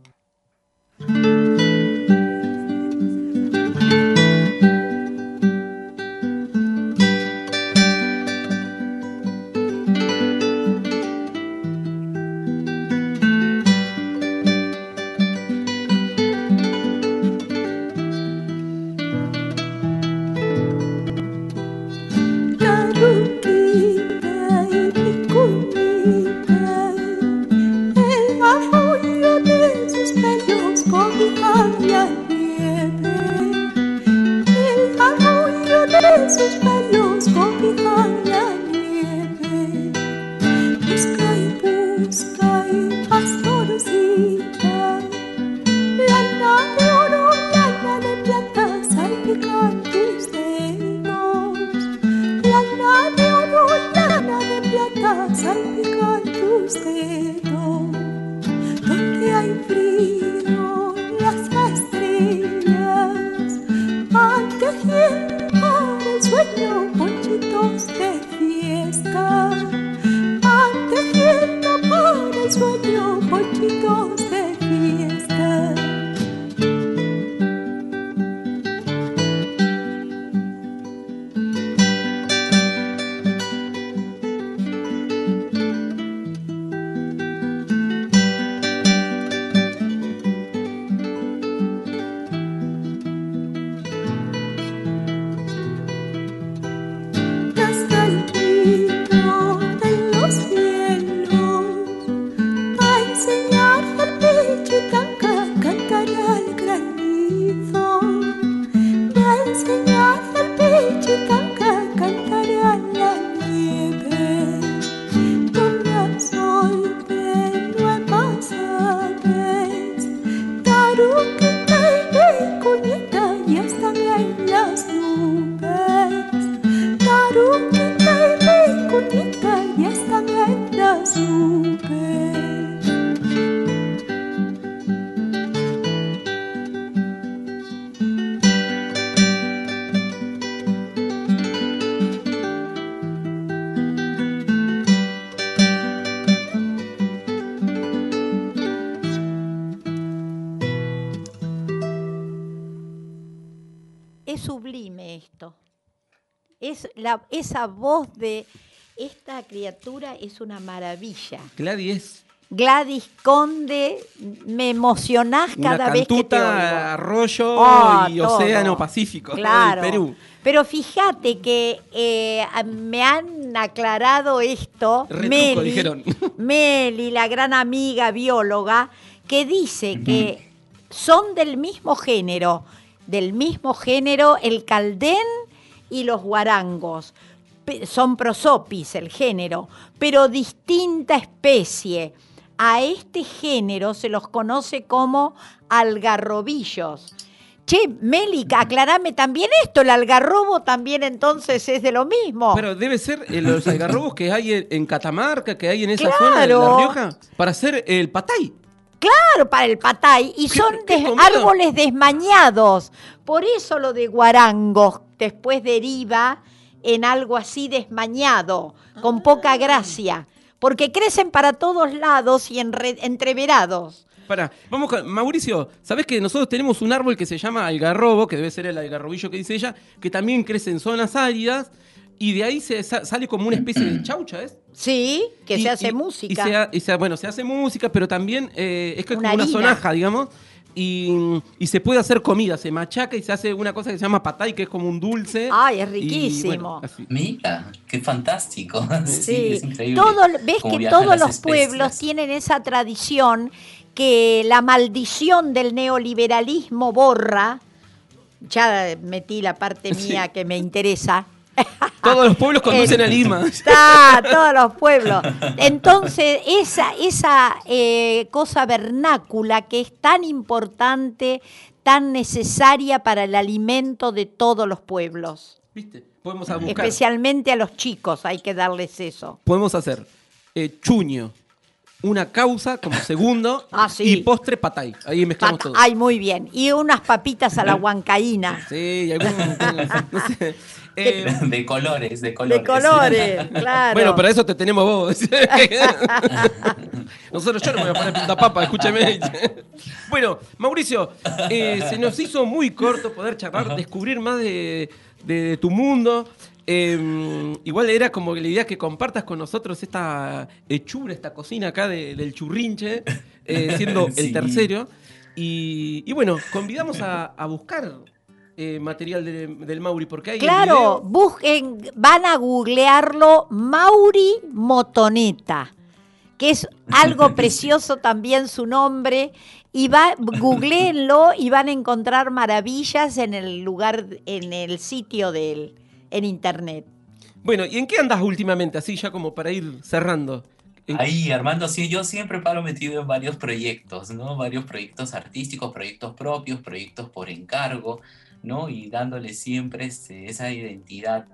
La, esa voz de esta criatura es una maravilla. Gladys Gladys Conde, me emocionás una cada vez que te oigo. arroyo Oh, y todo. océano Pacífico Claro. del Perú. Pero fíjate que eh, me han aclarado esto, Retruco, Meli, dijeron. Meli, la gran amiga bióloga, que dice que son del mismo género, del mismo género el caldén y los guarangos. Son prosopis el género, pero distinta especie. A este género se los conoce como algarrobillos. Che, Meli, aclarame también esto, el algarrobo también entonces es de lo mismo. Pero debe ser eh, los algarrobos que hay en, Catamarca, que hay en esa zona de. La Rioja, para hacer el patay. Claro, para el patay. Y ¿Qué- son des- árboles desmañados. Por eso lo de guarangos después deriva en algo así desmañado, con poca gracia. Porque crecen para todos lados y entreverados. Para, vamos con Mauricio, ¿sabés que nosotros tenemos un árbol que se llama algarrobo, que debe ser el algarrobillo que dice ella, que también crece en zonas áridas y de ahí se sa- sale como una especie de chaucha, ¿es? Sí, que Y- se hace y- música. Y se, ha- y se bueno, se hace música, pero también eh, es que es Una como una sonaja, digamos. Y, y se puede hacer comida, se machaca y se hace una cosa que se llama patay, que es como un dulce. Ay, es Y, riquísimo. bueno. Mira, qué fantástico. Sí, Sí, es increíble. Todo, ves que todos los pueblos tienen esa tradición que la maldición del neoliberalismo borra. Ya metí la parte Sí. mía que me interesa. Todos los pueblos conducen El- a Lima. Está, todos los pueblos. Entonces, esa, esa eh, cosa vernácula que es tan importante, tan necesaria para el alimento de todos los pueblos. ¿Viste? Podemos a buscar. Especialmente a los chicos, hay que darles eso. Podemos hacer eh, chuño, una causa como segundo Ah, sí. y postre patay. Ahí mezclamos Pat- todo. Ay, muy bien. Y unas papitas a la huancaína. Sí, y algún. no sé. Eh, De colores, de colores. De colores, claro. Bueno, para eso te tenemos vos. Nosotros yo no me voy a poner pinta papa, escúcheme. bueno, Mauricio, eh, se nos hizo muy corto poder charlar, descubrir más de, de tu mundo. Eh, igual era como la idea que compartas con nosotros esta hechura, esta cocina acá de- del churrinche, eh, siendo el tercero. Y, y bueno, convidamos a, a buscar eh, material de- del Mauri, porque hay Claro, video. busquen, van a googlearlo Mauri Motoneta, que es algo precioso también su nombre. Y va, googleenlo y van a encontrar maravillas en el lugar, en el sitio de él, en internet. Bueno, ¿y en qué andas últimamente? Así ya como para ir cerrando. ¿En- Ahí, Armando, sí, yo siempre paro metido en varios proyectos, ¿no? Varios proyectos artísticos, proyectos propios, proyectos por encargo, ¿no? Y dándole siempre este, esa identidad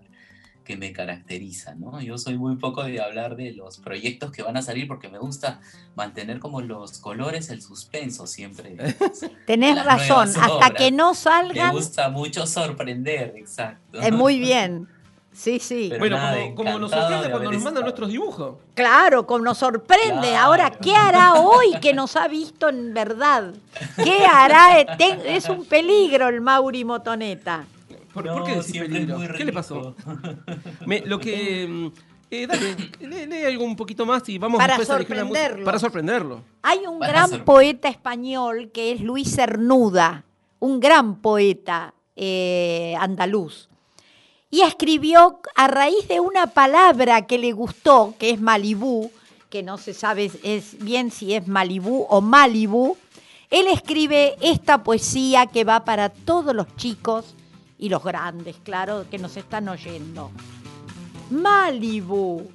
que me caracteriza, ¿no? Yo soy muy poco de hablar de los proyectos que van a salir porque me gusta mantener como los colores, el suspenso siempre. Tenés razón, hasta que no Me salgan, gusta mucho sorprender, exacto. es muy bien. Sí, sí. bueno, como, nos sorprende cuando nos mandan nuestros dibujos. Claro, como nos sorprende. Ahora, ¿qué hará hoy que nos ha visto en verdad? ¿Qué hará? Es un peligro el Mauri Motoneta. ¿Por, qué decís peligro? ¿Qué le pasó? lo que... Mm, eh, dale, lee, algo un poquito más y vamos para sorprenderlo. A para sorprenderlo. Hay un gran poeta español que es Luis Cernuda, un gran poeta eh, andaluz. Y escribió a raíz de una palabra que le gustó, que es Malibú, que no se sabe es bien si es Malibú o Malibú, él escribe esta poesía que va para todos los chicos y los grandes, claro, que nos están oyendo. Malibu,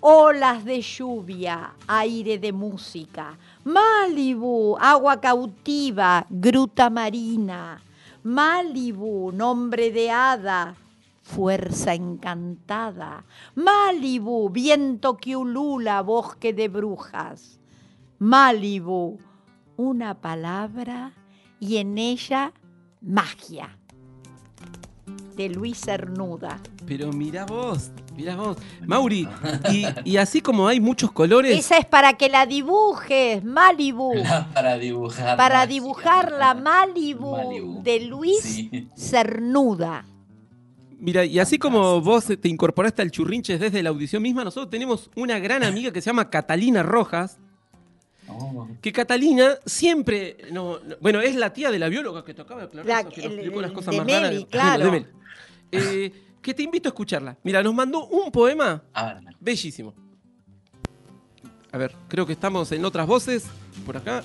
olas de lluvia, aire de música. Malibu, agua cautiva, gruta marina. Malibu, nombre de hada, fuerza encantada. Malibu, viento que ulula, bosque de brujas. Malibu, una palabra y en ella magia de Luis Cernuda. Pero mira vos, mira vos. Mauri, y, así como hay muchos colores. Esa es para que la dibujes, Malibu. para dibujar. Para dibujar la Malibu, de Luis Cernuda. Mira, y así como vos te incorporaste al churrinches desde la audición misma, nosotros tenemos una gran amiga que se llama Catalina Rojas. Oh. Que Catalina siempre, no, bueno, es la tía de la bióloga que tocaba aclarar la, que nos explicó las cosas más raras. Claro. Eh, que te invito a escucharla. Mira, nos mandó un poema bellísimo. A ver, creo que estamos en otras voces por acá.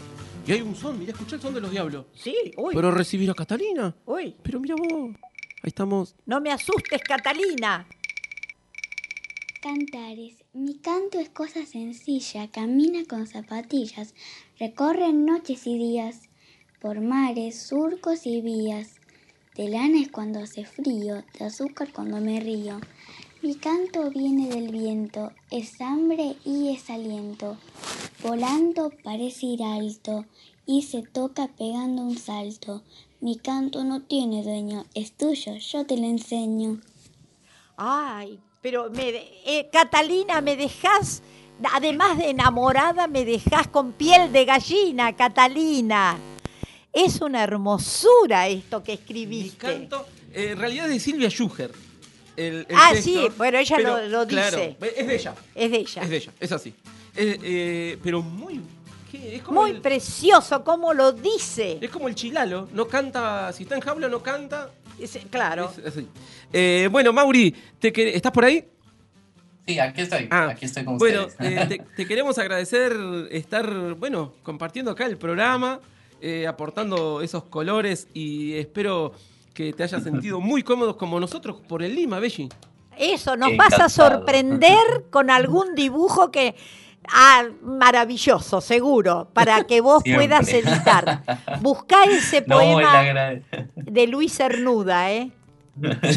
Y hay un son, mira, escucha el son de los diablos. Sí, uy. Pero recibir a Catalina. Uy. Pero mira vos, ahí estamos. No me asustes, Catalina. Cantares. Mi canto es cosa sencilla, camina con zapatillas, recorre noches y días, por mares, surcos y vías. De lana es cuando hace frío, de azúcar cuando me río. Mi canto viene del viento, es hambre y es aliento. Volando parece ir alto y se toca pegando un salto. Mi canto no tiene dueño, es tuyo, yo te lo enseño. Ay, pero me, eh, Catalina, me dejas, además de enamorada, me dejas con piel de gallina, Catalina. Es una hermosura esto que escribiste. Mi canto, eh, en realidad es de Silvia Schuger. ah, sí, bueno, ella lo, dice. Claro, es de ella. Es de ella. Es de ella, es así. Eh, pero muy es como muy precioso cómo lo dice. Es como el chilalo, no canta, si está en jaula no canta. claro. Eh, bueno, Mauri, ¿te, ¿estás por ahí? Sí, aquí estoy. Ah, aquí estoy con bueno, Bueno, te, queremos agradecer estar, bueno, compartiendo acá el programa. Eh, aportando esos colores y espero que te hayas sentido muy cómodos como nosotros por el Lima, Belli. Eso, nos vas a sorprender con algún dibujo que... Ah, maravilloso, seguro, para que vos puedas editar. Buscá ese poema de Luis Cernuda, ¿eh?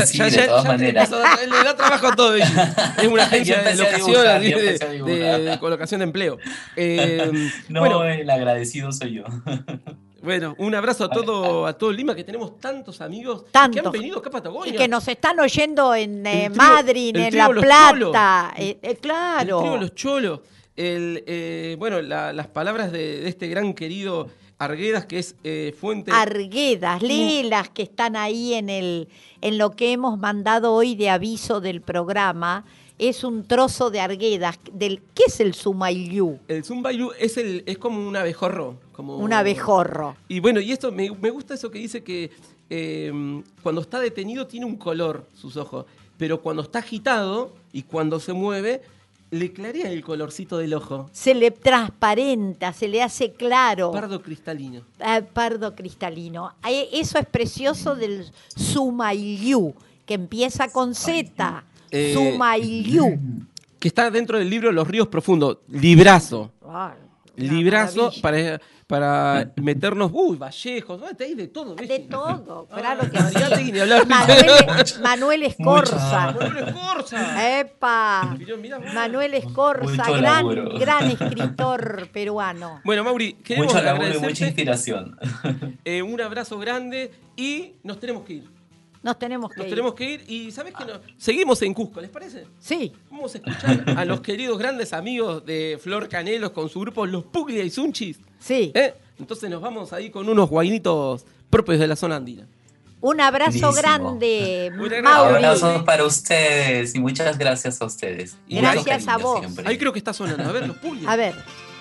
sí, ya, de todas maneras. le da trabajo a todo. Es una agencia de locación, de, colocación de empleo. Eh, no, bueno, el agradecido soy yo. Bueno, un abrazo a todo, a todo Lima, que tenemos tantos amigos que han venido acá a Patagonia. Y que nos están oyendo en eh, Madrid, en La Plata. Eh, eh, claro. El trío Los Cholos. El, bueno, las palabras de, de, este gran querido Arguedas, que es fuente. Arguedas, léelas que están ahí en, el, en lo que hemos mandado hoy de aviso del programa es un trozo de arguedas. Del, ¿Qué es el Sumailú? El Sumailú es, el, es como un abejorro. Como, un abejorro. Y bueno, y esto me, gusta eso que dice que em, cuando está detenido tiene un color sus ojos, pero cuando está agitado y cuando se mueve, le clarea el colorcito del ojo. Se le transparenta, se le hace claro. Pardo cristalino. Ah, pardo cristalino. Eso es precioso del Sumailú, que empieza con Z. Eh, que está dentro del libro Los ríos profundos. Librazo. Librazo para, para meternos. Uy, Vallejos. hay de todo. De todo. Claro que sí. Manuel, Manuel Escorza. Manuel Escorza. Epa. Manuel Escorza, gran, gran escritor peruano. Bueno, Mauri, queremos mucha mucha inspiración. Eh, un abrazo grande y nos tenemos que ir. Nos tenemos que Nos ir. tenemos que ir y ¿sabes qué? No? Seguimos en Cusco, ¿les parece? Sí. Vamos a escuchar a los queridos grandes amigos de Flor Canelos con su grupo Los Puglia y Sunchis. Sí. ¿Eh? Entonces nos vamos ahí con unos guainitos propios de la zona andina. Un abrazo grande, Mauri. Abrazos para ustedes y muchas gracias a ustedes. Y gracias a vos. siempre. Ahí creo que está sonando. A ver, los Puglia. A ver.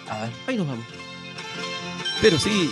A ver. Ahí nos vamos. Pero sí.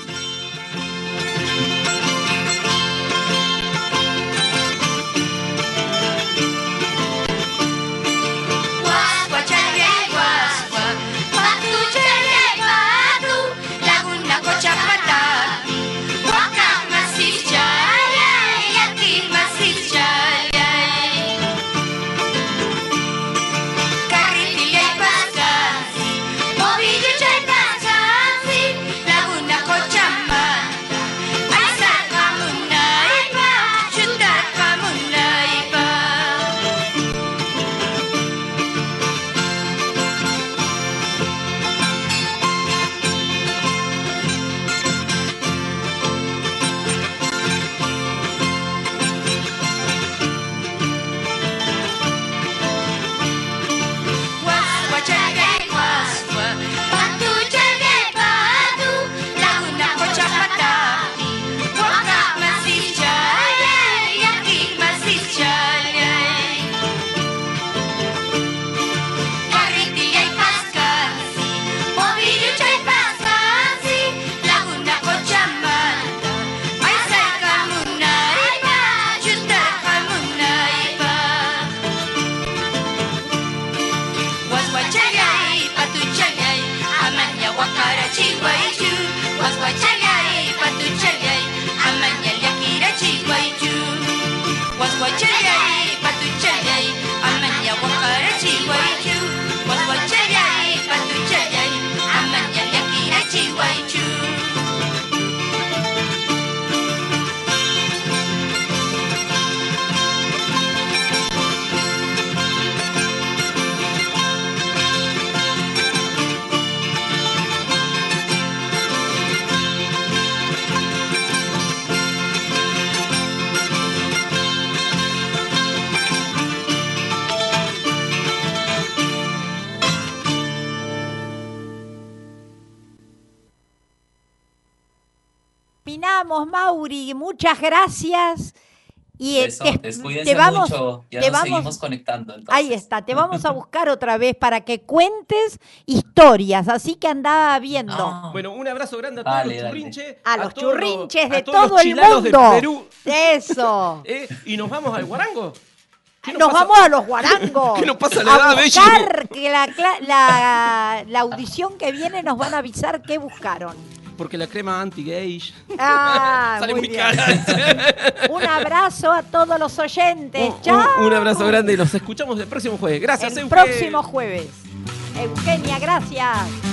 Mauri. Muchas gracias. Y eh, Besotes, te, te vamos, mucho. Ya te nos vamos- seguimos conectando. entonces. Ahí está, te vamos a buscar otra vez para que cuentes historias, así que andaba viendo. Ah, Bueno, un abrazo grande a todos Dale, los churrinches. A los churrinches a de los todo el mundo. Perú. Eso. ¿eh? Y nos vamos al guarango. ¿Qué Nos vamos a los guarangos. ¿Qué nos pasa a la a buscar que la, cla- la, la audición que viene nos van a avisar qué buscaron. Porque la crema anti-gay Ah, sale muy cara. Un abrazo a todos los oyentes. Un- Chao. un, un abrazo grande y nos escuchamos el próximo jueves. Gracias, El próximo jueves. Eugenia, gracias.